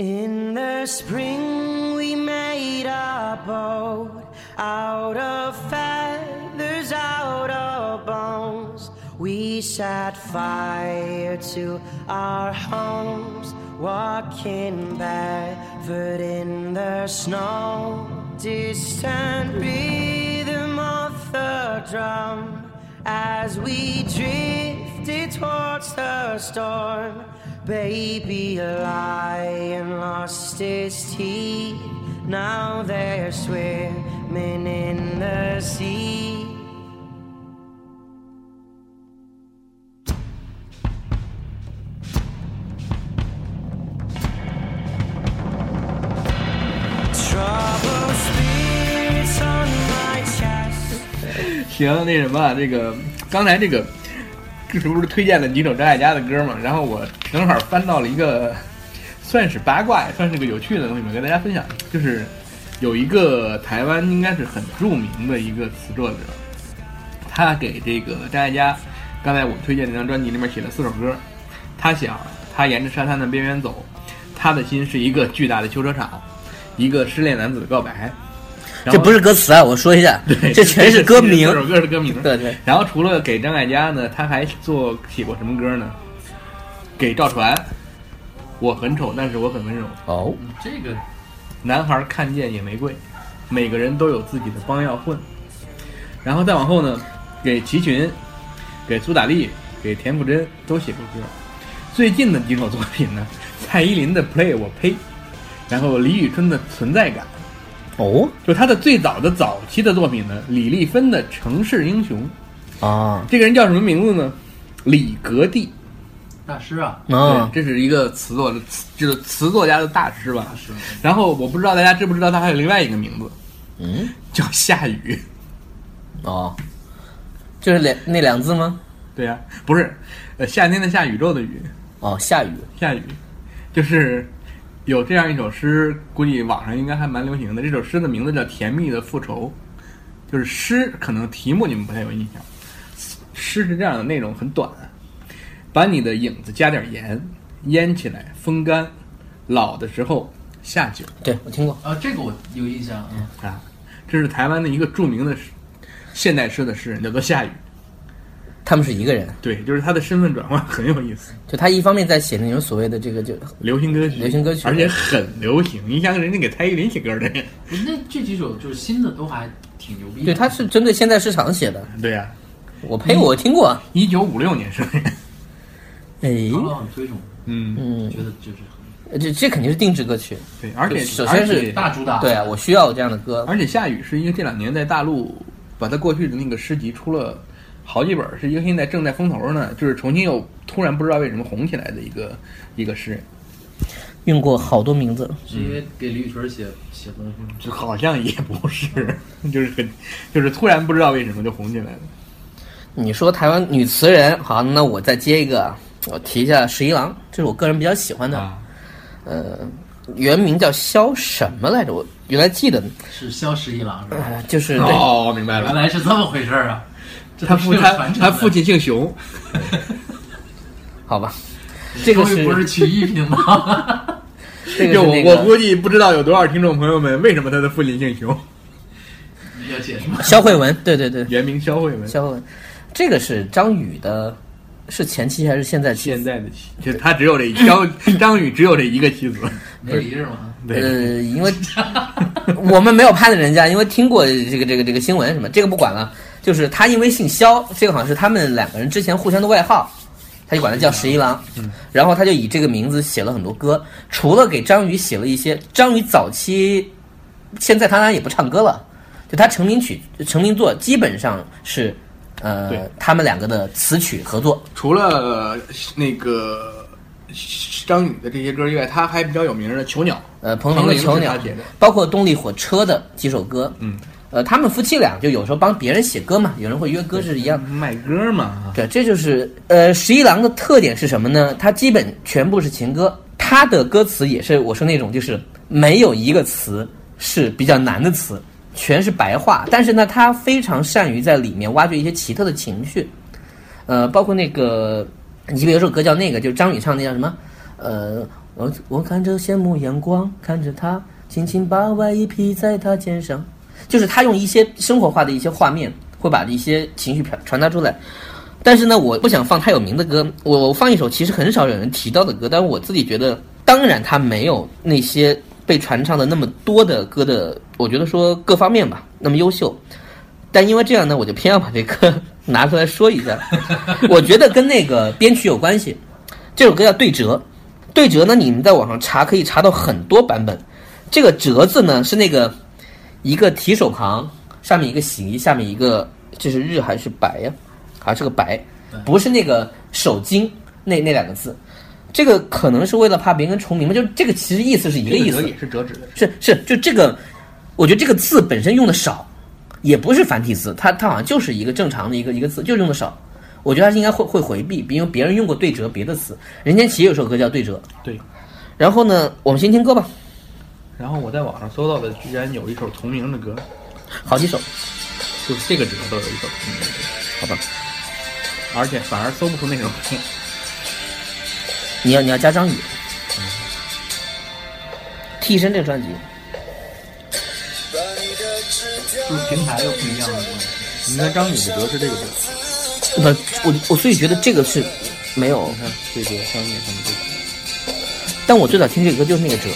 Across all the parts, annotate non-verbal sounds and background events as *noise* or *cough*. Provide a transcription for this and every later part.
In the spring, we made a boat out of feathers, out of bones. We set fire to our homes, walking barefoot in the snow. Distant rhythm of the drum as we drifted towards the storm Baby lion lost his teeth. Now they're swimming in the sea. 行，那什么，这个刚才这个， 这是不是推荐了几首张艾嘉的歌嘛？然后我正好翻到了一个，算是八卦，也算是个有趣的东西嘛，跟大家分享。就是有一个台湾应该是很著名的一个词作者，他给这个张艾嘉，刚才我推荐那张专辑里面写了四首歌。他想，他沿着沙滩的边缘走，他的心是一个巨大的修车厂，一个失恋男子的告白。这不是歌词啊！我说一下，*laughs* 对，这全是歌名。这首歌是歌名。对对。然后除了给张艾嘉呢，他还做写过什么歌呢？给赵传，我很丑，但是我很温柔。哦，这个男孩看见野玫瑰，每个人都有自己的帮要混。然后再往后呢，给齐秦，给苏打绿，给田馥甄都写过歌。最近的几首作品呢，蔡依林的《Play》我呸，然后李宇春的《存在感》。哦，就他的最早的早期的作品呢，李丽芬的《城市英雄》啊，这个人叫什么名字呢？李格弟，大师啊，啊，这是一个词作的词，就是词作家的大师吧。大师。然后我不知道大家知不知道他还有另外一个名字，嗯，叫夏雨。哦，就是两那两字吗？对呀，不是，呃，夏天的夏，宇宙的宇。哦，夏雨，夏雨，就是。有这样一首诗，估计网上应该还蛮流行的。这首诗的名字叫《甜蜜的复仇》，就是诗，可能题目你们不太有印象。诗是这样的，内容很短：把你的影子加点盐，腌起来风干，老的时候下酒。对我听过啊，这个我有印象啊。啊，这是台湾的一个著名的现代诗的诗人，叫做夏雨。他们是一个人，对，就是他的身份转换很有意思。就他一方面在写那种所谓的这个就流行歌曲，流行歌曲，而且很流行。你像人家给蔡依林写歌的，那这几首就是新的都还挺牛逼。对，他是针对现在市场写的。对呀，我呸，我听过，一九五六年生人。哎，唐老很推崇，嗯嗯，觉得就是这这肯定是定制歌曲。对，而且首先是大主打。对啊，我需要这样的歌。而且夏雨是因为这两年在大陆把他过去的那个诗集出了。好几本是一个现在正在风头呢，就是重新又突然不知道为什么红起来的一个一个诗人，用过好多名字，是因为给李宇春写写东西吗？就好像也不是，*laughs* 就是很就是突然不知道为什么就红起来了。你说台湾女词人，好，那我再接一个，我提一下十一郎，这是我个人比较喜欢的，啊、呃，原名叫萧什么来着？我原来记得是萧十一郎是吧？呃、就是哦，明白了，原来是这么回事啊。他父他他父亲姓熊，*laughs* 好吧，*laughs* 这个是不是曲艺品吗？*laughs* 这个就我我估计不知道有多少听众朋友们为什么他的父亲姓熊。要解释吗？肖慧文，对对对，原名肖慧文。肖慧文，这个是张宇的，是前妻还是现在妻？现在的妻，就他只有这张张宇只有这一个妻子，没离是吗？呃，因为我们没有拍的人家，因为听过这个这个这个新闻什么，这个不管了。就是他因为姓肖，这个好像是他们两个人之前互相的外号，他就管他叫十一郎。嗯，然后他就以这个名字写了很多歌，除了给张宇写了一些，张宇早期，现在他当然也不唱歌了，就他成名曲、成名作基本上是，呃，他们两个的词曲合作。除了那个张宇的这些歌以外，他还比较有名的《囚鸟》，呃，彭羚的《囚鸟》，包括动力火车的几首歌，嗯。呃，他们夫妻俩就有时候帮别人写歌嘛，有人会约歌是一样，卖歌嘛。对，这就是呃，十一郎的特点是什么呢？他基本全部是情歌，他的歌词也是我说那种，就是没有一个词是比较难的词，全是白话。但是呢，他非常善于在里面挖掘一些奇特的情绪，呃，包括那个，你比如首歌叫那个，就是张宇唱那叫什么？呃，我我看着羡慕阳光，看着他轻轻把外衣披在他肩上，就是他用一些生活化的一些画面，会把一些情绪传传达出来。但是呢，我不想放太有名的歌，我我放一首其实很少有人提到的歌，但是我自己觉得，当然它没有那些被传唱的那么多的歌的，我觉得说各方面吧那么优秀。但因为这样呢，我就偏要把这歌 *laughs* 拿出来说一下。*laughs* 我觉得跟那个编曲有关系。这首歌叫《对折》，《对折》呢，你们在网上查可以查到很多版本。这个“折”字呢是那个一个提手旁，上面一个喜，下面一个这是日还是白呀？还是个白，不是那个手巾那那两个字。这个可能是为了怕别人重名嘛？就这个其实意思是一个意思，也是折纸的。是是，就这个，我觉得这个字本身用的少。也不是繁体字，它它好像就是一个正常的一个一个字，就用的少。我觉得他应该会会回避，因为别人用过对折别的词。任贤齐有首歌叫对折，对。然后呢，我们先听歌吧。然后我在网上搜到的居然有一首同名的歌，好几首，就是这个里头都有一首同名的歌，好吧。而且反而搜不出那首。你要你要加张宇，替身这个专辑。就是平台又不一样了。你看张宇的歌是这个歌，不，我我所以觉得这个是没有。你看这个商业上的这个，但我最早听这个歌就是那个折。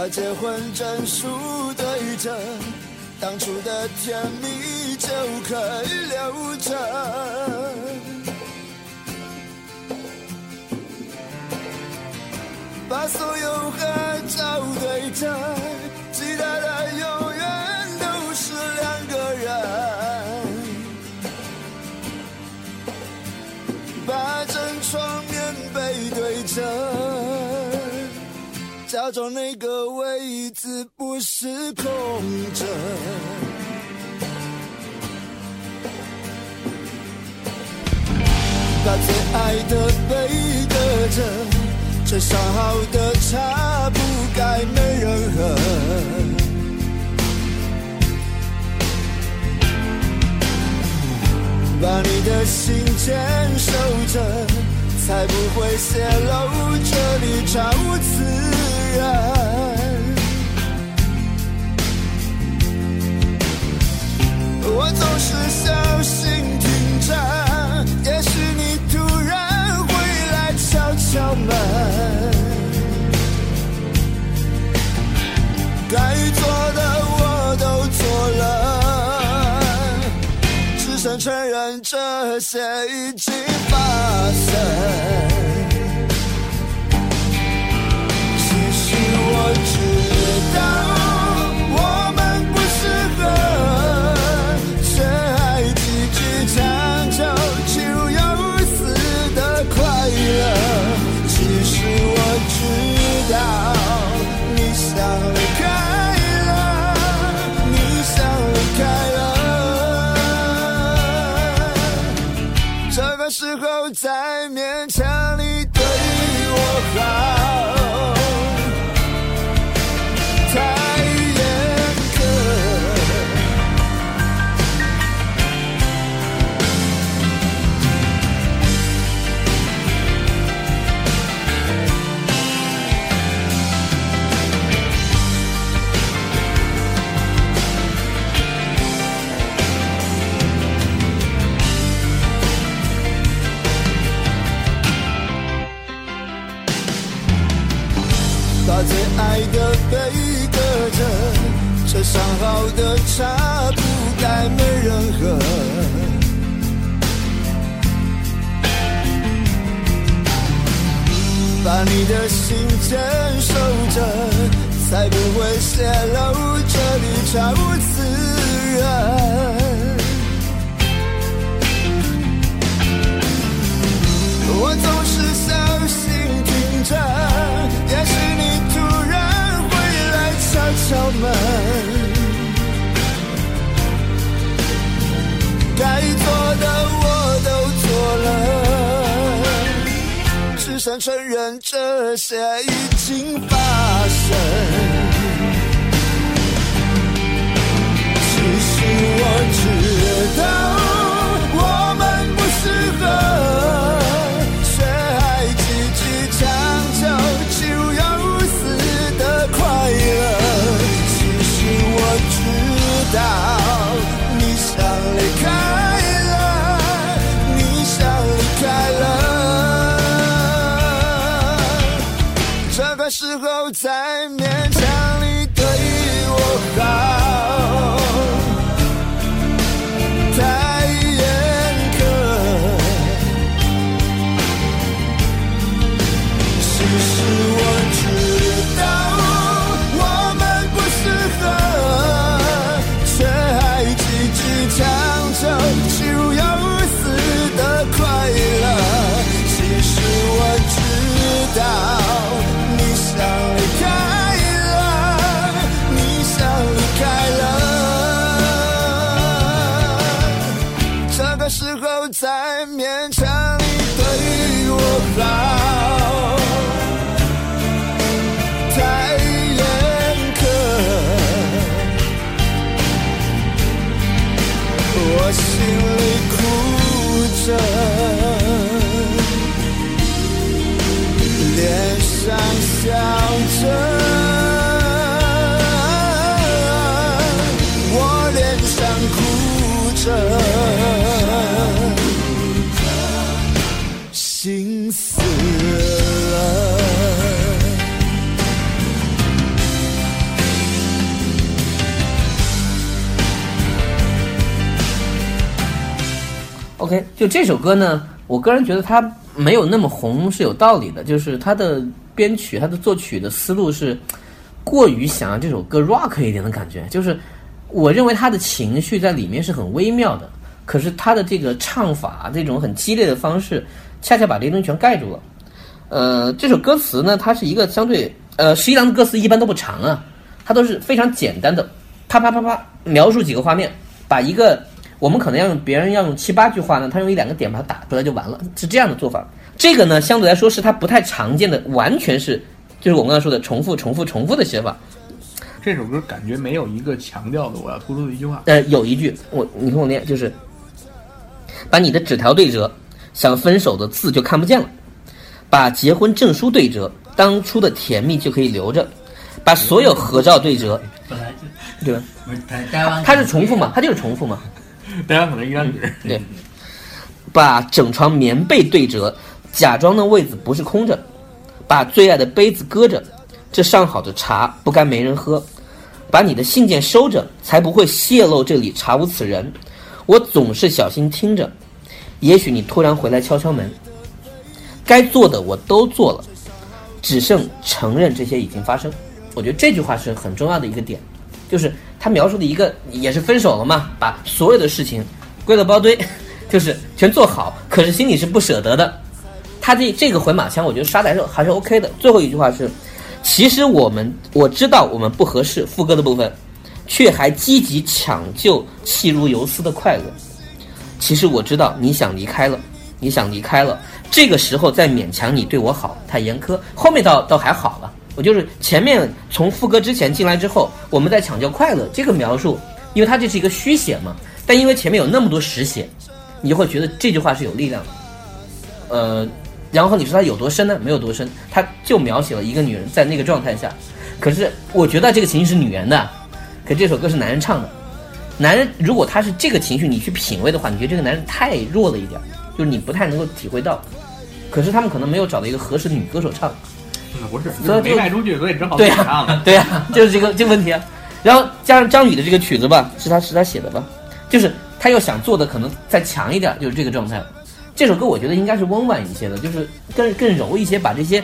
把结婚证书对着，当初的甜蜜就可以留着。把所有合照对着，期待的永假装那个位置不是空着。把最爱的背得着，这烧好的茶不该没人喝。把你的心坚守着，才不会泄露，这里超自我总是小心听着，也许你突然会来敲敲门。该做的我都做了，只剩承认这些已经发生。再勉强着，这上好的茶不该没人喝。把你的心坚守着，才不会泄露，这里茶无此。只剩承认这些已经发生。其实我知道时候才勉强你对我好，OK，就这首歌呢，我个人觉得它没有那么红是有道理的，就是它的编曲、它的作曲的思路是过于想要这首歌 rock 一点的感觉，就是我认为他的情绪在里面是很微妙的，可是他的这个唱法这种很激烈的方式，恰恰把这些东西全盖住了。呃，这首歌词呢，它是一个相对呃，十一郎的歌词一般都不长啊，它都是非常简单的，啪啪啪啪描述几个画面，把一个我们可能要用别人要用七八句话呢，他用一两个点把它打出来就完了，是这样的做法。这个呢，相对来说是它不太常见的，完全是就是我刚才说的重复、重复、重复的写法。这首歌感觉没有一个强调的我要突出的一句话。呃，有一句我你听我念，就是把你的纸条对折，想分手的字就看不见了；把结婚证书对折，当初的甜蜜就可以留着；把所有合照对折，本来就对吧？不是重复嘛？它就是重复嘛？大家可能一张纸，对，*laughs* 把整床棉被对折，假装的位子不是空着；把最爱的杯子搁着，这上好的茶不该没人喝；把你的信件收着，才不会泄露这里查无此人。我总是小心听着，也许你突然回来敲敲门。该做的我都做了，只剩承认这些已经发生。我觉得这句话是很重要的一个点，就是他描述的一个也是分手了嘛，把所有的事情归了包堆，*laughs* 就是全做好，可是心里是不舍得的。他这这个回马枪，我觉得杀的还是还是 OK 的。最后一句话是，其实我们我知道我们不合适，副歌的部分，却还积极抢救气如游丝的快乐。其实我知道你想离开了，你想离开了，这个时候再勉强你对我好，太严苛。后面倒倒还好了，我就是前面从副歌之前进来之后，我们在抢救快乐这个描述，因为它这是一个虚写嘛，但因为前面有那么多实写，你就会觉得这句话是有力量的。呃，然后你说它有多深呢？没有多深，它就描写了一个女人在那个状态下。可是我觉得这个情绪是女人的，可这首歌是男人唱的。男人如果他是这个情绪，你去品味的话，你觉得这个男人太弱了一点，就是你不太能够体会到。可是他们可能没有找到一个合适的女歌手唱。嗯不是，所以就没卖出去，所以只好对呀、了。*laughs* 对呀、就是这个这个问题啊。然后加上张宇的这个曲子吧，是他是他写的吧，就是他又想做的可能再强一点，就是这个状态。这首歌我觉得应该是温婉一些的，就是更更柔一些，把这些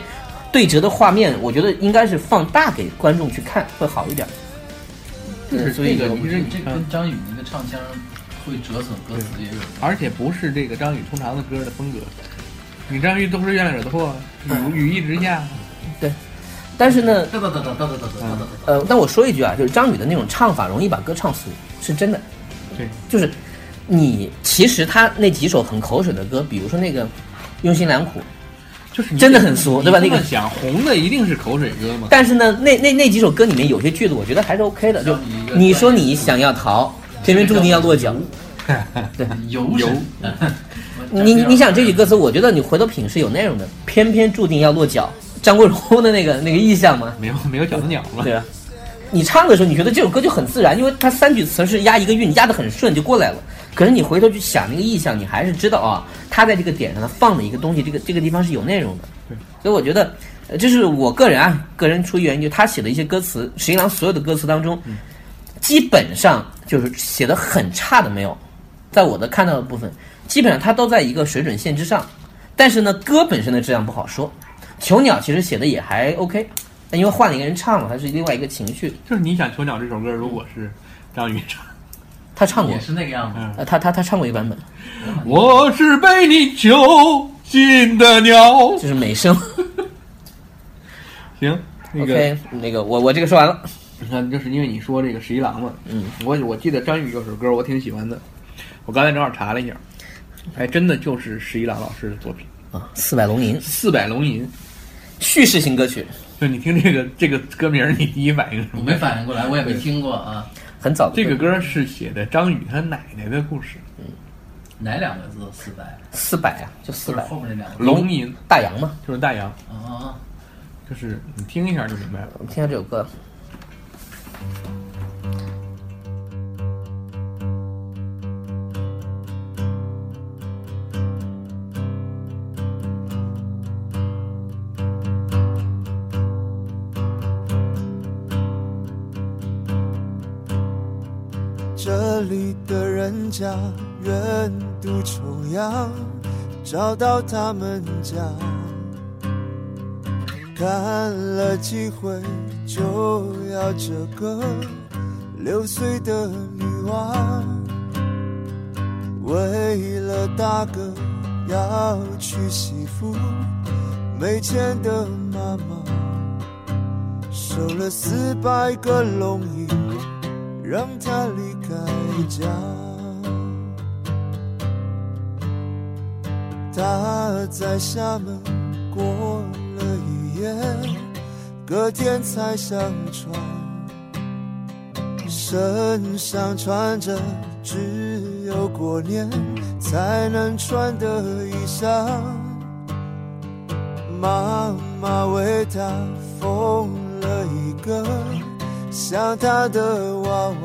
对折的画面，我觉得应该是放大给观众去看会好一点。就是所以其实这跟张宇那个唱腔会折损歌词也有。而且不是这个张宇通常的歌的风格。你张宇都是月亮惹的祸，雨雨一直下，*laughs* 但是呢。呃，但我说一句啊，就是张宇的那种唱法容易把歌唱俗，是真的。对，就是你其实他那几首很口水的歌，比如说那个《用心良苦》，就是真的很俗对吧那个你这么想红的一定是口水歌嘛？但是呢，那那那几首歌里面有些句子，我觉得还是 OK 的。就你说你想要逃，偏偏注定要落脚。游游神，*laughs* 你你想这句歌词，我觉得你回头品是有内容的，偏偏注定要落脚。张国荣的那个那个意象吗，没有没有小的鸟吗？对啊？你唱的时候，你觉得这首歌就很自然，因为它三句词是押一个韵，押得很顺就过来了。可是你回头去想那个意象，你还是知道啊，他在这个点上他放了一个东西，这个这个地方是有内容的。对，所以我觉得，呃，这是我个人啊，个人出于原因，就他写的一些歌词，十一郎所有的歌词当中，基本上就是写的很差的没有，在我的看到的部分，基本上他都在一个水准线之上。但是呢，歌本身的质量不好说。囚鸟其实写的也还 OK，但因为换了一个人唱了，它是另外一个情绪。就是你想《囚鸟》这首歌，如果是张宇唱，他唱过也，是那个样子。嗯，呃，他他他唱过一个版本，我是被你囚禁的鸟。就是美声。行，那个 OK，那个我我这个说完了。你看，就是因为你说这个十一郎嘛，嗯，我我记得张宇有首歌我挺喜欢的，我刚才正好查了一下，还真的就是十一郎老师的作品啊，四百龙吟《四百龙吟》。叙事型歌曲，就你听这个这个歌名，你第一反应是什么？我没反应过来，我也没听过啊。很早的这个歌是写的张宇他奶奶的故事，哪两个字？四百，四百啊，就四百后面那两个。龙吟大洋嘛。就是大洋，啊，就是你听一下就明白了。我们听下这首歌。这里的人家远渡重洋，找到他们家，看了几回就要这个六岁的女娃，为了大哥要娶媳妇，没钱的妈妈收了四百个龙银。让他离开家。他在厦门过了一夜，隔天才上船，身上穿着只有过年才能穿的衣裳。妈妈为他缝了一个。像他的娃娃，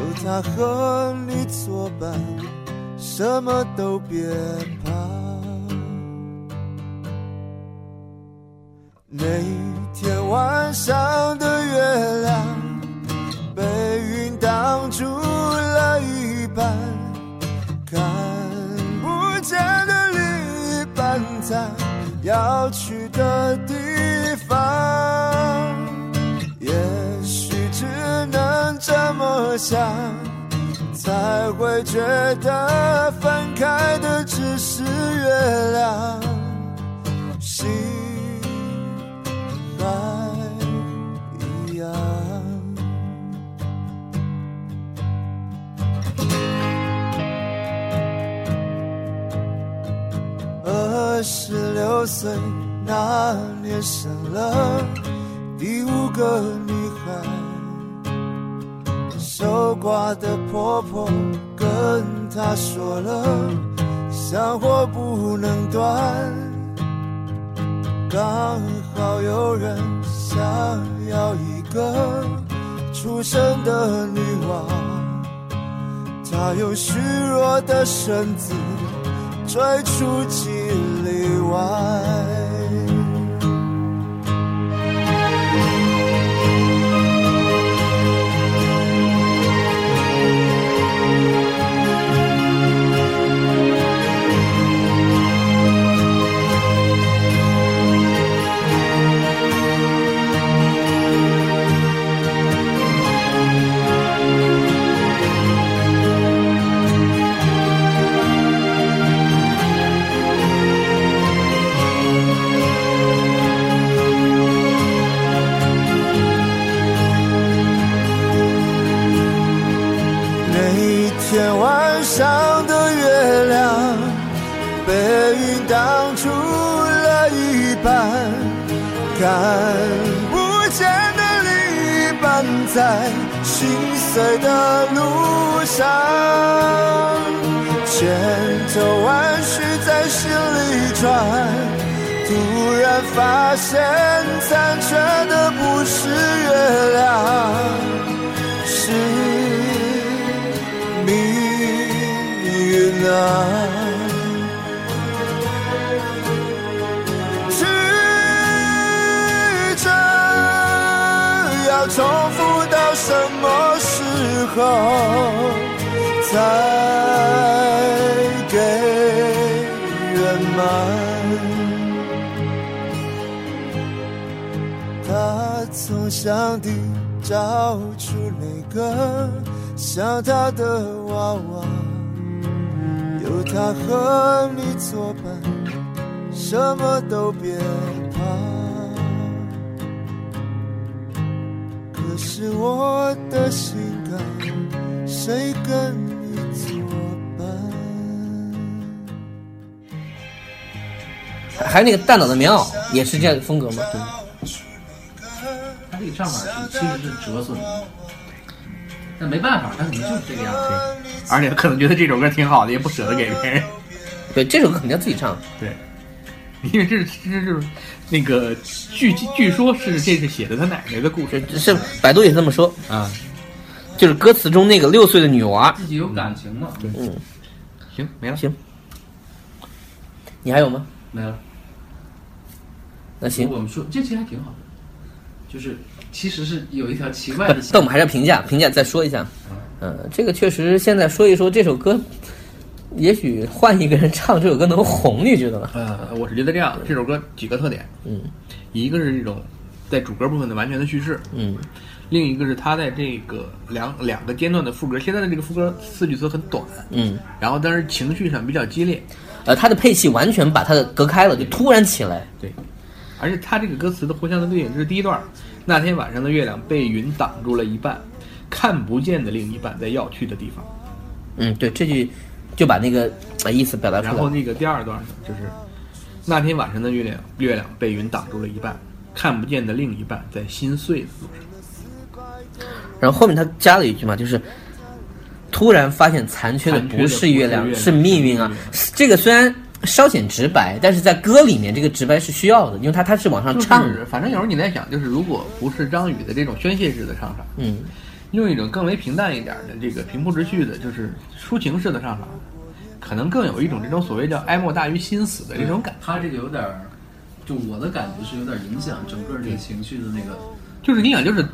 有他和你作伴，什么都别怕。那天晚上的月亮被云挡住了一半，看不见的另一半在要去的地想，才会觉得分开的只是月亮，心还一样。二十六岁那年生了。第五个女，守寡的婆婆跟她说了，香火不能断。刚好有人想要一个出生的女娃，她用虚弱的身子追出几里外。看不见的另一半在心碎的路上千头万绪在心里转突然发现残缺的不是月亮是命运啊重复到什么时候才给圆满？他从箱底找出那个像他的娃娃，有他和你作伴，什么都别是我的心肝，谁跟你作伴？还还有那个蛋脑的棉袄也是这样的风格吗？他这个唱法是其实是折损的，但没办法，他可能就是这个样子。而且可能觉得这首歌挺好的，也不舍得给别人。对，这首歌肯定要自己唱。对，因为这是这是那个据据说是这是写的他奶奶的故事是百度也这么说，啊。就是歌词中那个六岁的女娃。自己有感情嘛？对，嗯，行，没了。行，你还有吗？没了。那行，我们说这期还挺好的，就是其实是有一条奇怪的，*laughs* 但我们还是要评价，评价再说一下。嗯，这个确实，现在说一说这首歌，也许换一个人唱这首歌能红，你觉得吗？呃，我是觉得这样，这首歌几个特点，嗯。一个是这种在主歌部分的完全的叙事，嗯。另一个是它在这个两两个间段的副歌，现在的这个副歌四句词很短，嗯，然后但是情绪上比较激烈，呃，他的配器完全把它的隔开了，就突然起来。对，而且它这个歌词的互相的对应，这是第一段，那天晚上的月亮被云挡住了一半，看不见的另一半在要去的地方。嗯，对，这句就把那个呃意思表达出来。然后那个第二段呢，就是那天晚上的月亮，月亮被云挡住了一半，看不见的另一半在心碎的路上。然后后面他加了一句嘛，就是突然发现残缺的不是月亮，是命运啊。这个虽然稍显直白，但是在歌里面这个直白是需要的，因为他他是往上就是唱的。反正有时候你在想，就是如果不是张宇的这种宣泄式的唱法，嗯，用一种更为平淡一点的这个平铺直叙的，就是抒情式的唱法，可能更有一种这种所谓叫哀莫大于心死的这种感觉。他这个有点，就我的感觉是有点影响整个这个情绪的那个。就是你想，就是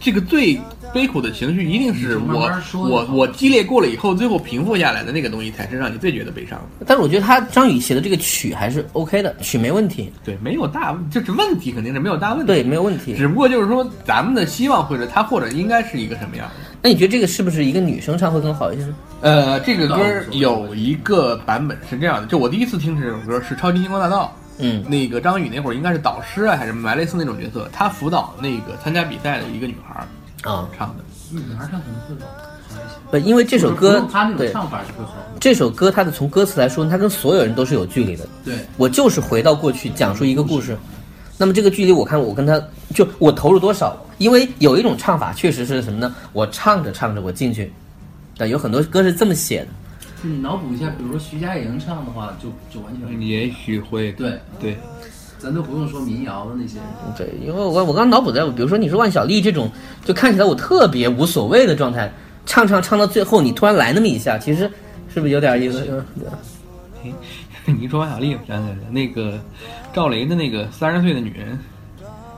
这个最悲苦的情绪，一定是我慢我我激烈过了以后，最后平复下来的那个东西，才是让你最觉得悲伤的。但是我觉得他张宇写的这个曲还是 OK 的，曲没问题，对，没有大，就是问题肯定是没有大问题。对，没有问题。只不过就是说，咱们的希望或者他或者应该是一个什么样的？那你觉得这个是不是一个女生唱会更好一些呢？呃，这个歌有一个版本是这样的，就我第一次听这首歌是《超级星光大道》，嗯那个张宇那会儿应该是导师啊，还是什么类似那种角色，他辅导那个参加比赛的一个女孩儿啊，唱的。女孩唱可能会好一些。不，因为这首歌用他那种对唱法是会好。这首歌，它的从歌词来说，它跟所有人都是有距离的。对，我就是回到过去讲述一个故事，那么这个距离，我看我跟他就我投入多少？因为有一种唱法确实是什么呢？我唱着唱着我进去，对，有很多歌是这么写的。就你脑补一下，比如说徐佳莹唱的话，就就完全也许会对，对，咱都不用说民谣的那些。对，因为我我刚脑补在，比如说你说万晓利这种，就看起来我特别无所谓的状态，唱唱唱到最后，你突然来那么一下，其实是不是有点意思？嗯 *laughs* 对你一说万小利，我想起来了，那个赵雷的那个三十岁的女人，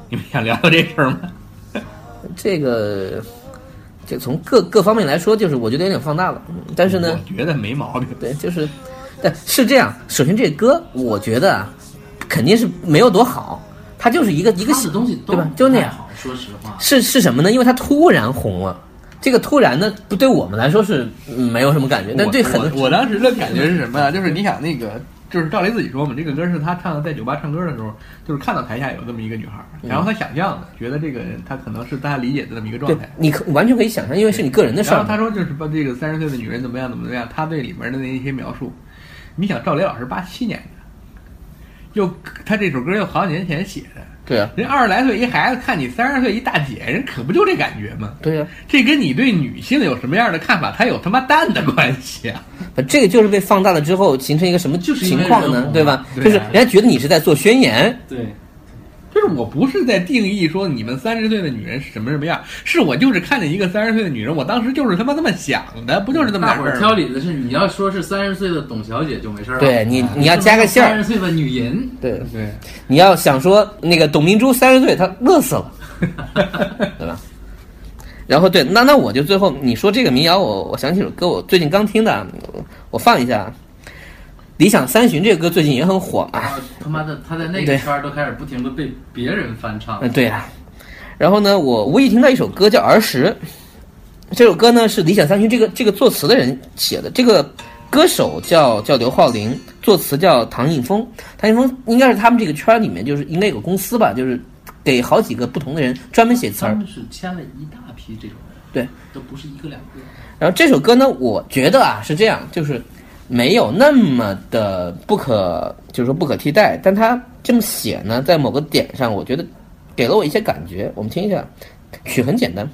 你们想聊聊这事儿吗？*laughs* 这个，这从各各方面来说，就是我觉得有点放大了。嗯但是呢，我觉得没毛病。对，就是，但是这样。首先，这歌我觉得啊，肯定是没有多好，它就是一个一个东西对吧？就那样。说实话。是是什么呢？因为它突然红了。这个突然呢，不对我们来说是嗯没有什么感觉，但对很多我我当时的感觉是什么呀？就是你想那个，就是赵雷自己说嘛，这个歌是他唱的，在酒吧唱歌的时候，就是看到台下有这么一个女孩，然后他想象的，觉得这个人他可能是大家理解的这么一个状态。你可完全可以想象，因为是你个人的事儿。然后他说就是把这个三十岁的女人怎么样怎么样，他对里面的那一些描述，你想赵雷老师八七年的，又他这首歌又好几年前写的，对啊，人二十来岁一孩子看你三十岁一大姐，人可不就这感觉吗？对呀、这跟你对女性有什么样的看法，他有他妈蛋的关系啊！*laughs* 啊，这个就是被放大了之后形成一个什么就是情况呢？对吧？对啊就是人家觉得你是在做宣言，对，就是我不是在定义说你们三十岁的女人是什么什么样，是我就是看见一个三十岁的女人，我当时就是他妈这么想的，不就是这么大伙儿点事儿吗？挑理的是，你要说是三十岁的董小姐就没事儿了。对你你要加个馅儿，三十岁的女人，对，对，你要想说那个董明珠三十岁，她乐死了，*laughs* 对吧？然后对，那那我就最后你说这个民谣，我我想起首歌，我最近刚听的，我我放一下。理想三旬这个歌最近也很火嘛，啊他妈的，他在那个圈儿都开始不停的被别人翻唱。嗯，对呀、然后呢，我无意听到一首歌叫《儿时》，这首歌呢是理想三旬这个这个作词的人写的，这个歌手叫叫刘浩林，作词叫唐映枫。唐映枫应该是他们这个圈儿里面就是应该有个公司吧，就是给好几个不同的人专门写词儿。他们是签了一大批这种人，对，都不是一个两个。然后这首歌呢，我觉得啊是这样，就是没有那么的不可，就是说不可替代，但他这么写呢，在某个点上，我觉得给了我一些感觉。我们听一下，曲很简单。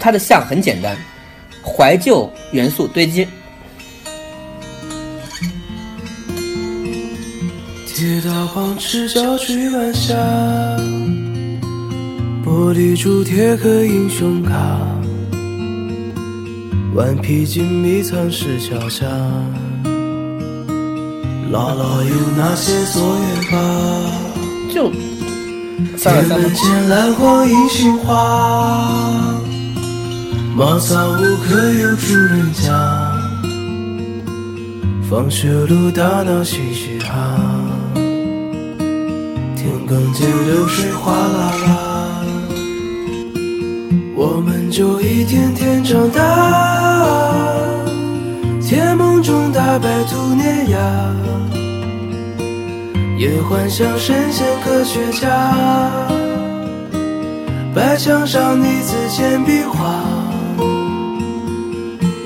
它的像很简单，怀旧元素堆积。铁道旁赤脚追晚霞，玻璃珠贴个英雄卡，顽皮筋迷藏石桥下，姥姥有那些作业本。就三二三铁门前蓝黄银杏花，茅草屋可有住人家？放学路打闹嘻嘻哈，田埂间流水哗啦啦，我们就一天天长大，甜梦中大白兔黏牙。也幻想神仙科学家，白墙上泥字简笔画，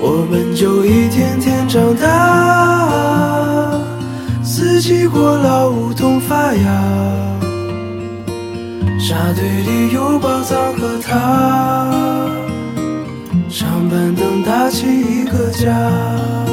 我们就一天天长大，四季过老梧桐发芽，沙堆里有宝藏和他，长板凳搭起一个家。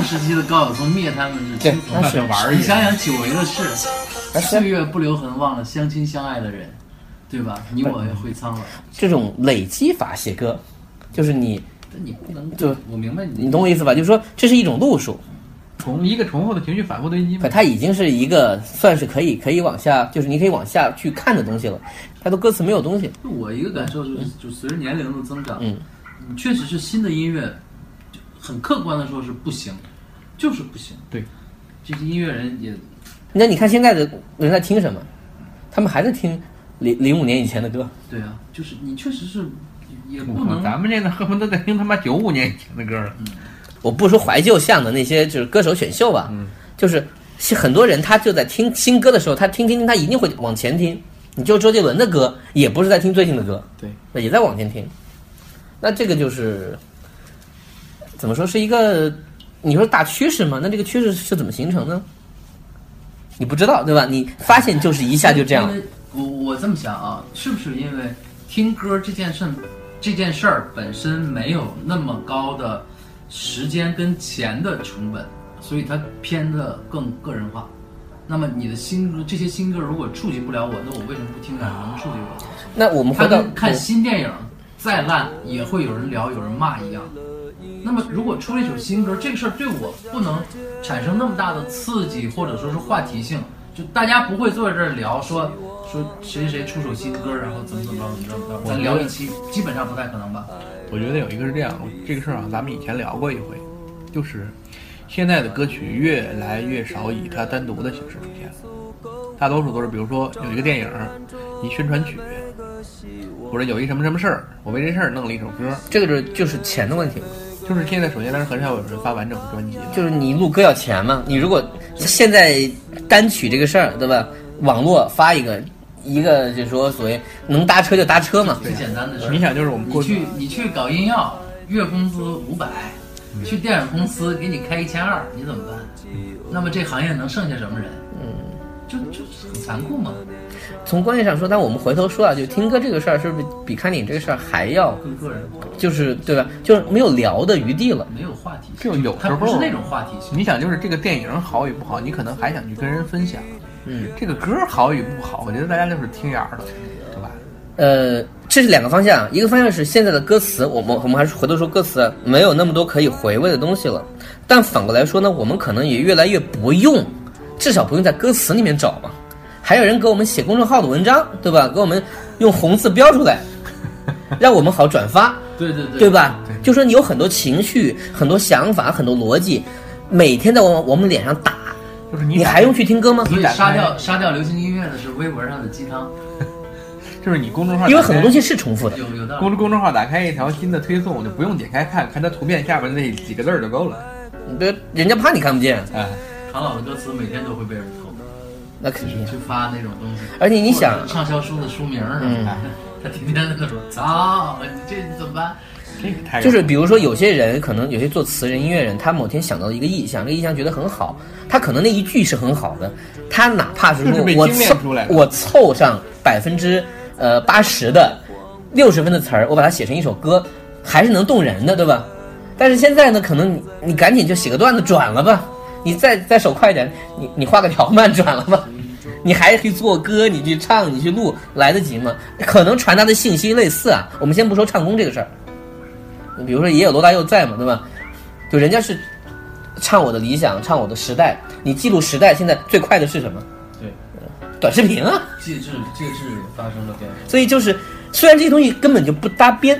盛时期的高晓松灭他们是对轻松的玩儿你想想久违的事，岁月不留痕，忘了相亲相爱的人，对吧？你我也会苍老，这种累积法写歌，就是你你不能就我明白你，你懂我意思吧？就是说这是一种路数，重一个重复的情绪反复堆积可。它已经是一个算是可以可以往下，就是你可以往下去看的东西了。它的歌词没有东西，我一个感受就是，就随着年龄的增长，嗯，确实是新的音乐，就很客观的说是不行，就是不行。对，这些音乐人也那你看现在的人在听什么？他们还在听零零五年以前的歌。对啊，就是你确实是也不我能咱们现在恨不得在听他妈九五年以前的歌了。我不说怀旧向的那些就是歌手选秀吧，嗯就是是很多人他就在听新歌的时候，他听听听，他一定会往前听。你就周杰伦的歌，也不是在听最近的歌，对，也在往前听。那这个就是怎么说是一个你说大趋势吗？那这个趋势是怎么形成呢？你不知道对吧？你发现就是一下就这样我我这么想啊，是不是因为听歌这件事这件事儿本身没有那么高的时间跟钱的成本，所以它偏的更个人化。那么你的新歌，这些新歌如果触及不了我，那我为什么不听呢能触及我的？那我们它回到跟看新电影再烂也会有人聊、有人骂一样。那么如果出了一首新歌，这个事儿对我不能产生那么大的刺激，或者说是话题性，就大家不会坐在这儿聊说说谁谁谁出首新歌，然后怎么怎么着怎么着怎么着，咱聊一期，基本上不太可能吧？我觉得有一个是这样，这个事儿啊，咱们以前聊过一回，就是现在的歌曲越来越少以它单独的形式出现了，大多数都是比如说有一个电影，一宣传曲，或者有一什么什么事儿，我为这事儿弄了一首歌，这个就就是钱的问题，就是现在首先但是很少有人发完整的专辑了，就是你录歌要钱嘛。你如果现在单曲这个事儿，对吧？网络发一个，一个就是说所谓能搭车就搭车嘛。最简单的事儿。你想就是我们过去去你去搞音药，月工资五百，去电影公司给你开一千二，你怎么办？那么这行业能剩下什么人？嗯，就就很残酷嘛，从关系上说，但我们回头说啊，就听歌这个事儿，是不是比看电影这个事儿还要，更个人化，就是对吧？就是没有聊的余地了。没有话题就，有时候不是那种话题性。你想就是这个电影好与不好，你可能还想去跟人分享，嗯，这个歌好与不好，我觉得大家就是听眼儿的，对吧？呃，这是两个方向，一个方向是现在的歌词，我们我们还是回头说歌词啊没有那么多可以回味的东西了，但反过来说呢，我们可能也越来越不用，至少不用在歌词里面找嘛。还有人给我们写公众号的文章，对吧？给我们用红字标出来，*laughs* 让我们好转发，对对对，对吧？就说你有很多情绪、很多想法、很多逻辑，每天在往我们脸上打，就是你你还用去听歌吗？你打杀掉杀掉流行音乐的是微博上的鸡汤，*laughs* 就是你公众号，因为很多东西是重复的。有有道理。公公众号打开一条新的推送，我就不用点开看，看它图片下边那几个字儿就够了。别人家怕你看不见，哎，唐老的歌词每天都会被人偷，那肯定。去发那种东西。而且你想畅销书的书名儿什嗯么的，*laughs* 他天天在那说：“操，你这你怎么办这个太就是比如说，有些人可能有些做词人、音乐人，他某天想到一个意象，这个意象觉得很好，他可能那一句是很好的，他哪怕是说我凑 *laughs* 炼出来的我凑上百分之呃八十的六十分的词儿，我把它写成一首歌，还是能动人的，对吧？但是现在呢，可能你你赶紧就写个段子转了吧，你再再手快一点，你你画个条慢转了吧。你还去做歌，你去唱，你去录，来得及吗？可能传达的信息类似啊。我们先不说唱功这个事儿，比如说也有罗大佑在嘛，对吧？就人家是唱我的理想，唱我的时代。你记录时代，现在最快的是什么？对，短视频啊。介质介质发生了变化。所以就是，虽然这些东西根本就不搭边，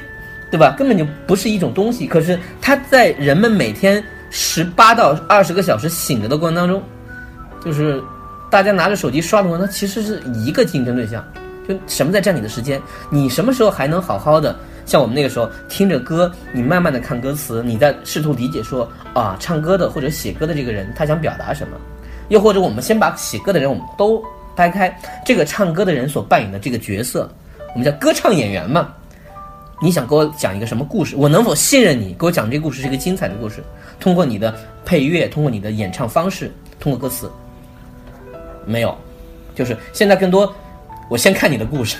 对吧？根本就不是一种东西，可是它在人们每天十八到二十个小时醒着的过程当中，就是大家拿着手机刷的过程，它其实是一个竞争对象。就什么在占你的时间？你什么时候还能好好的像我们那个时候听着歌，你慢慢的看歌词，你在试图理解说啊，唱歌的或者写歌的这个人他想表达什么？又或者我们先把写歌的人我们都掰开，这个唱歌的人所扮演的这个角色，我们叫歌唱演员嘛。你想给我讲一个什么故事？我能否信任你？给我讲这个故事是一个精彩的故事，通过你的配乐，通过你的演唱方式，通过歌词，没有，就是现在更多，我先看你的故事，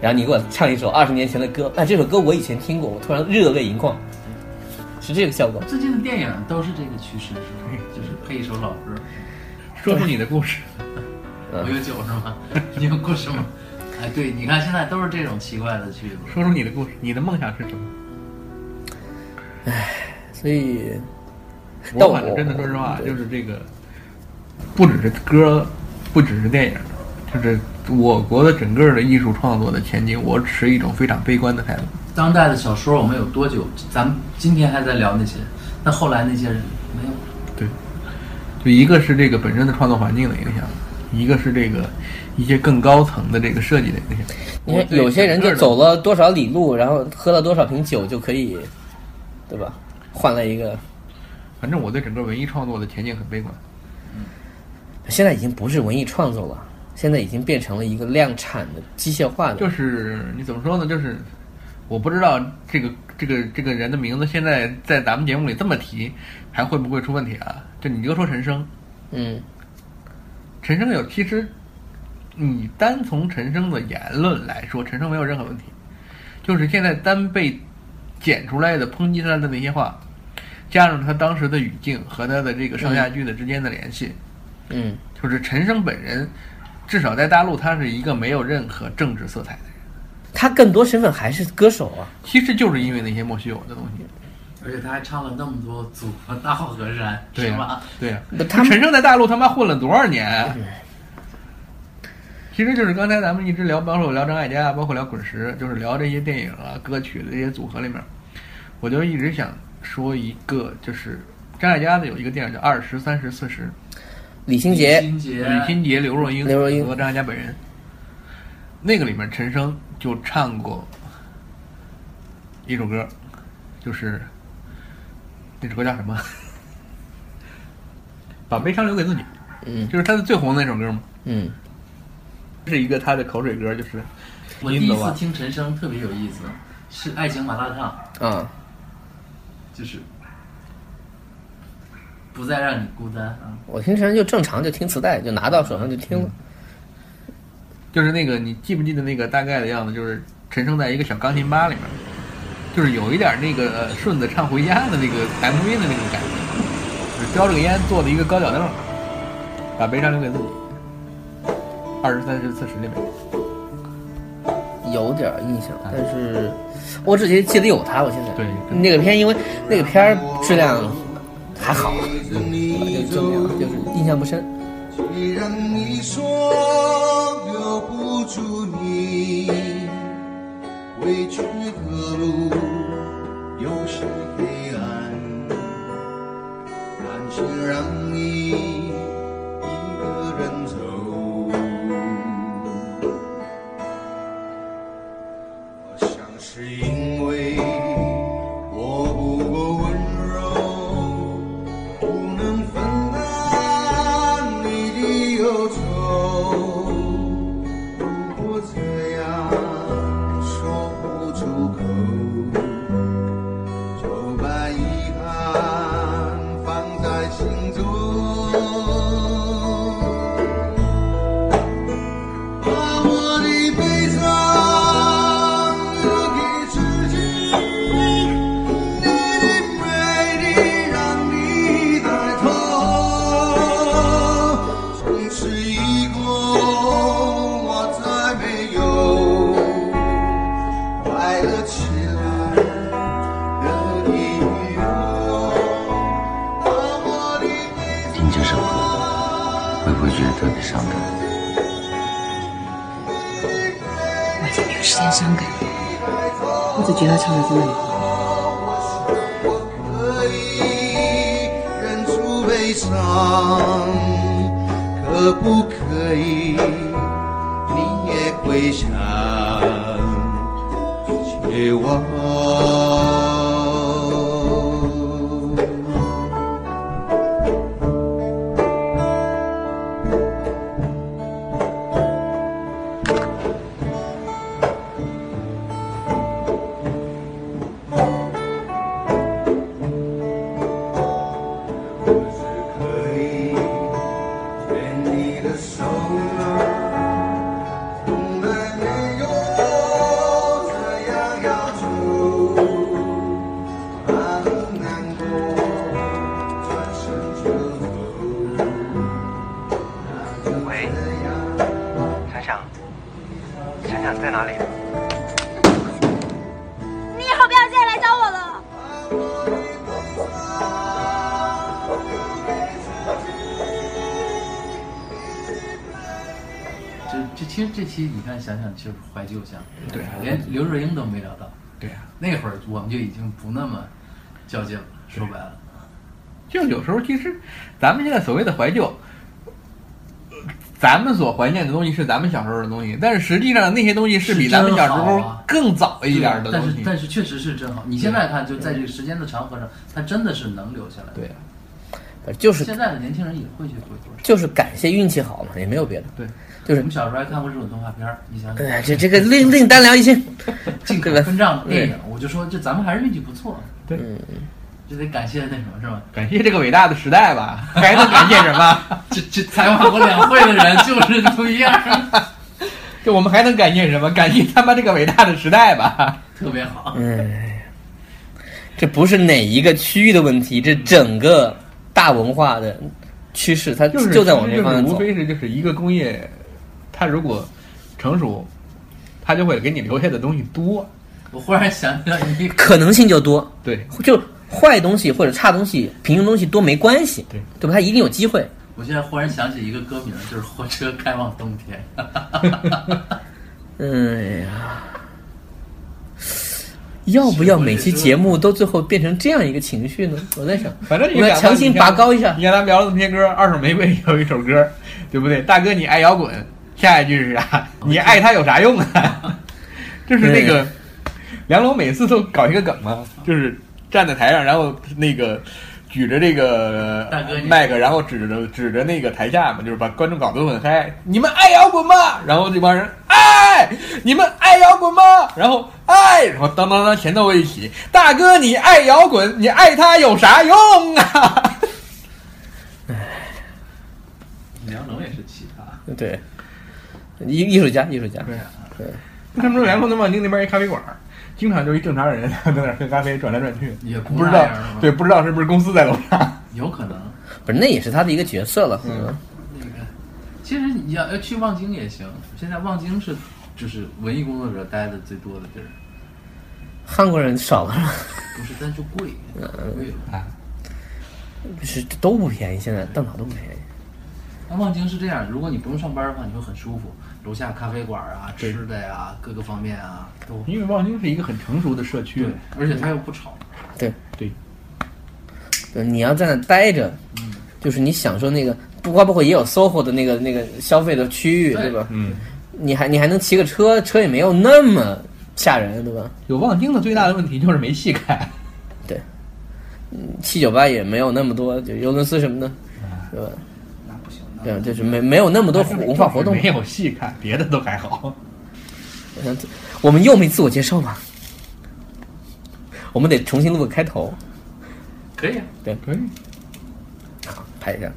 然后你给我唱一首二十年前的歌，哎，这首歌我以前听过，我突然热泪盈眶，是这个效果。最近的电影都是这个趋势，是吧？就是配一首老歌。说出你的故事。我有酒是吗？你有故事吗？哎，对，你看现在都是这种奇怪的句子。说出你的故事，你的梦想是什么？所以，但我反正真的说实话，就是这个，不只是歌，不只是电影，就是我国的整个的艺术创作的前景，我持一种非常悲观的态度。当代的小说我们有多久？咱们今天还在聊那些，那后来那些人没有了。对，就一个是这个本身的创作环境的影响，一个是这个一些更高层的这个设计的那些。你看有些人就走了多少里路，然后喝了多少瓶酒就可以，对吧？换了一个，反正我对整个文艺创作的前景很悲观。现在已经不是文艺创作了，现在已经变成了一个量产的机械化的。就是你怎么说呢？就是我不知道这个这个这个人的名字现在在咱们节目里这么提，还会不会出问题啊？就你就说陈升，嗯陈升有其实，你单从陈升的言论来说，陈升没有任何问题。就是现在单被剪出来的抨击他的那些话，加上他当时的语境和他的这个上下句的之间的联系，嗯，就是陈升本人，至少在大陆他是一个没有任何政治色彩的人。他更多身份还是歌手啊。其实就是因为那些莫须有的东西。而且他还唱了那么多组合大好河山，对呀、是吧？对他陈升在大陆他妈混了多少年？啊其实就是刚才咱们一直聊，包括聊张艾嘉，包括聊滚石，就是聊这些电影啊、歌曲的这些组合里面，我就一直想说一个，就是张艾嘉的有一个电影叫《二十三十四十》，李心洁，李心洁，李心洁、刘若英、刘若英。和张艾嘉本人，那个里面陈升就唱过一首歌，就是那首歌叫什么？*laughs* 把悲伤留给自己，嗯就是他的最红的那首歌吗，嗯，是一个他的口水歌，就是我第一次听陈升特别有意思，是《爱情麻辣烫》，嗯，就是不再让你孤单啊。我平常就正常就听磁带，就拿到手上就听了。就是那个你记不记得那个大概的样子？就是陈升在一个小钢琴吧里面，就是有一点那个呃顺子唱回家的那个 MV 的那种感觉，就是叼着个烟坐在一个高脚凳，把悲伤留给自己。二十三十四十那边，有点印象，但是我只记得有他。我现在对那个片，因为那个片质量还好，就这么样，就是印象不深。既然你说留不住你，回去的路有些黑暗，感情让你这期你看想想就是怀旧向，对连刘若英都没聊到，对呀、那会儿我们就已经不那么较劲了。说白了，就有时候其实咱们现在所谓的怀旧，呃咱们所怀念的东西是咱们小时候的东西，但是实际上那些东西是比咱们小时候更早一点的但是东西。但是确实是真好。你现在看，就在这个时间的长河上，它真的是能留下来。对，啊就是现在的年轻人也会去回头。就是感谢运气好嘛，也没有别的。对，就是我们小时候还看过这种动画片儿，你想想，哎，这这个另另单聊一些。*laughs* 进口分账电影，我就说这咱们还是运气不错。对，就得感谢那什么是吧？感谢这个伟大的时代吧，还能感谢什么？*laughs* 这这采访过两会的人就是不一样，*laughs* 就我们还能感谢什么？感谢他妈这个伟大的时代吧。特别好。嗯，这不是哪一个区域的问题，这整个大文化的趋势，它就在往这就是方向走。无非是就是一个工业，它如果成熟，它就会给你留下的东西多。我忽然想起来一个，可能性就多，对，就坏东西或者差东西、平庸东西多没关系，对对吧？它一定有机会。我现在忽然想起一个歌名，就是《火车开往冬天》。*laughs* 哎呀，要不要每期节目都最后变成这样一个情绪呢？我在想，反正你我要强行拔高一下你。看咱们聊的那些歌，《二手玫瑰》有一首歌，对不对？大哥，你爱摇滚，下一句是啥？你爱他有啥用啊？*laughs* 就是那个梁龙每次都搞一个梗嘛，就是站在台上，然后那个举着这个麦克，然后指着指着那个台下嘛，就是把观众搞得很嗨。你们爱摇滚吗？然后这帮人爱，你们爱摇滚吗？然后爱，然后当当当前奏一起，大哥你爱摇滚，你爱他有啥用啊？梁龙也是奇葩，对，艺艺术家，艺术家。对对他们说然后那望京那边一咖啡馆，经常就一正常人 *laughs* 在那儿喝咖啡转来转去，也不不知道对，不知道是不是公司在楼上。有可能。不是，那也是他的一个角色了。嗯，那个，其实你要要去望京也行，现在望京是就是文艺工作者待的最多的地儿，韩国人少了，不是，但就贵，贵了。是都不便宜，现在到哪都不便宜。那望京是这样，如果你不用上班的话，你会很舒服，楼下咖啡馆啊、吃的呀，各个方面啊都因为望京是一个很成熟的社区，，而且它又不吵。对对，对，你要在那待着，就是你享受那个，不包括也有 SOHO 的那个那个消费的区域，对对吧？嗯，你还你还能骑个车，车也没有那么吓人，对吧？有望京的最大的问题就是没戏看。对七九八也没有那么多，就尤伦斯什么的，对吧？对，就是没没有那么多文化活动。没有戏看，别的都还好。我想我们又没自我介绍吧？我们得重新录个开头，可以啊。对，可以。好拍一下。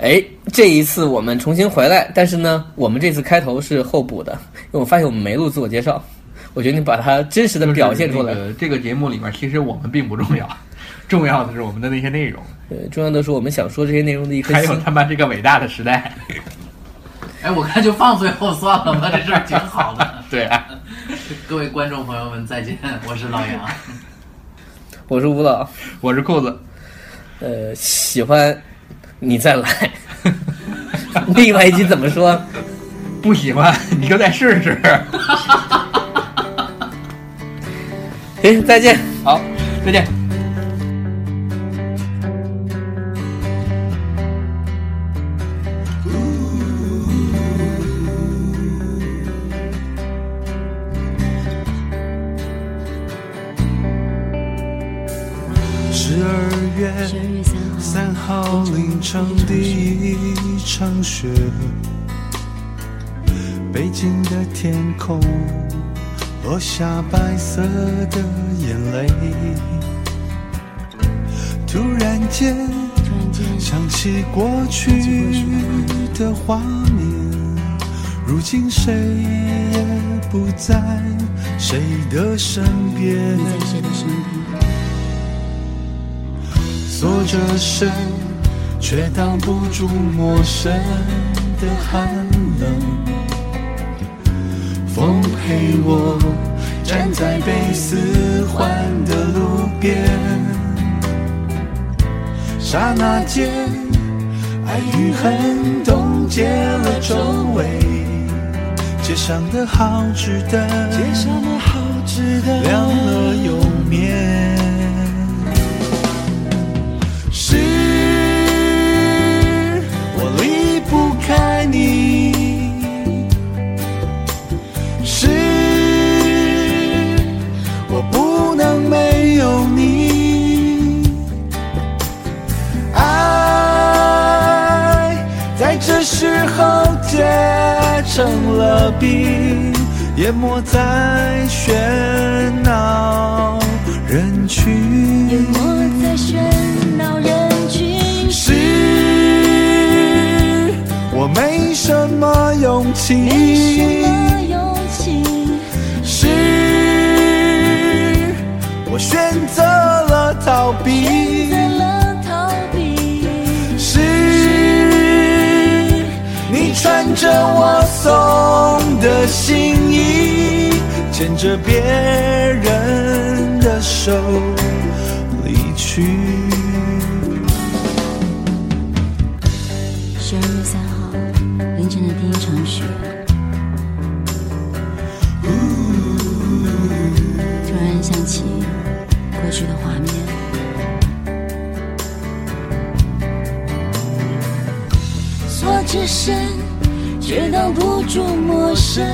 哎，这一次我们重新回来，但是呢，我们这次开头是后补的，因为我发现我们没录自我介绍，我决定把它真实的表现出来。就是那个这个节目里面，其实我们并不重要，重要的是我们的那些内容，对，重要的是我们想说这些内容的一颗心。还有他妈这个伟大的时代。*laughs* 哎，我看就放最后算了吧，这事儿挺好的。*laughs* 对啊，各位观众朋友们，再见，我是老杨。*laughs* 我是吴老，我是裤子。呃，喜欢你再来。另外一集怎么说？不喜欢你就再试试。行，再见。好，再见。号，三号凌晨第一场雪，北京的天空落下白色的眼泪。突然间想起过去的画面，如今谁也不在谁的身边。锁着身，却挡不住陌生的寒冷。风陪我站在被四环的路边，刹那间，爱与恨冻结了周围。街上的好吃的，街上的好吃的，凉了又灭。冰，淹没在喧闹人群。淹没在喧闹人群。是我没什么勇气，没什么勇气，是我选择了逃避，选择了逃避。是你穿着我送的心意，牵着别人的手离去。十二月三号凌晨的第一场雪，突然想起过去的画面。锁着身，却挡不住陌生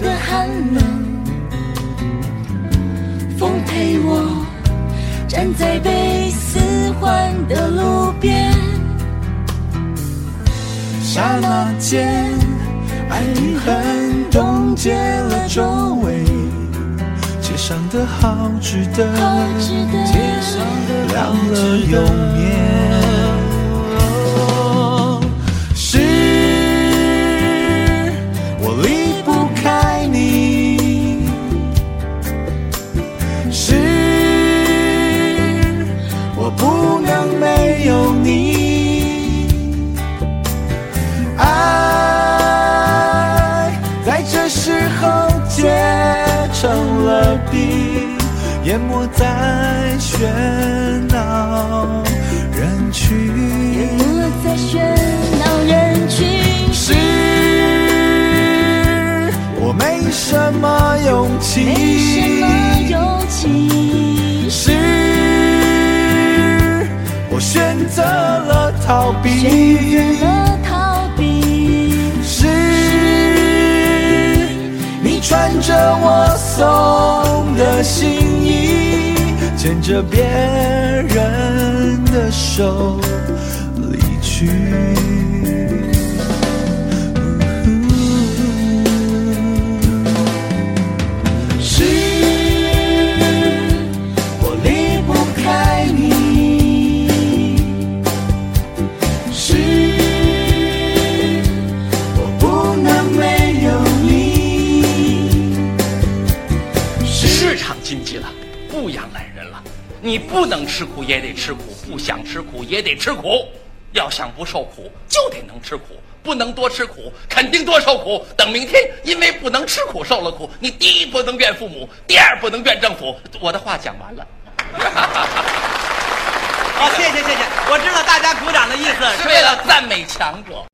的寒冷。风陪我站在被四环的路边。刹那间，爱与恨冻结了周围，街上的好值得街上的亮了又灭。淹没在喧闹人群。淹没在喧闹人群，是我没什么勇气，没什么勇气，是我选择了逃避，选择了着我送的心意，牵着别人的手离去。你不能吃苦也得吃苦，不想吃苦也得吃苦。要想不受苦，就得能吃苦，不能多吃苦，肯定多受苦。等明天因为不能吃苦受了苦，你第一不能怨父母，第二不能怨政府。我的话讲完了。*laughs* 好，谢谢谢谢，我知道大家鼓掌的意思是为了赞美强者。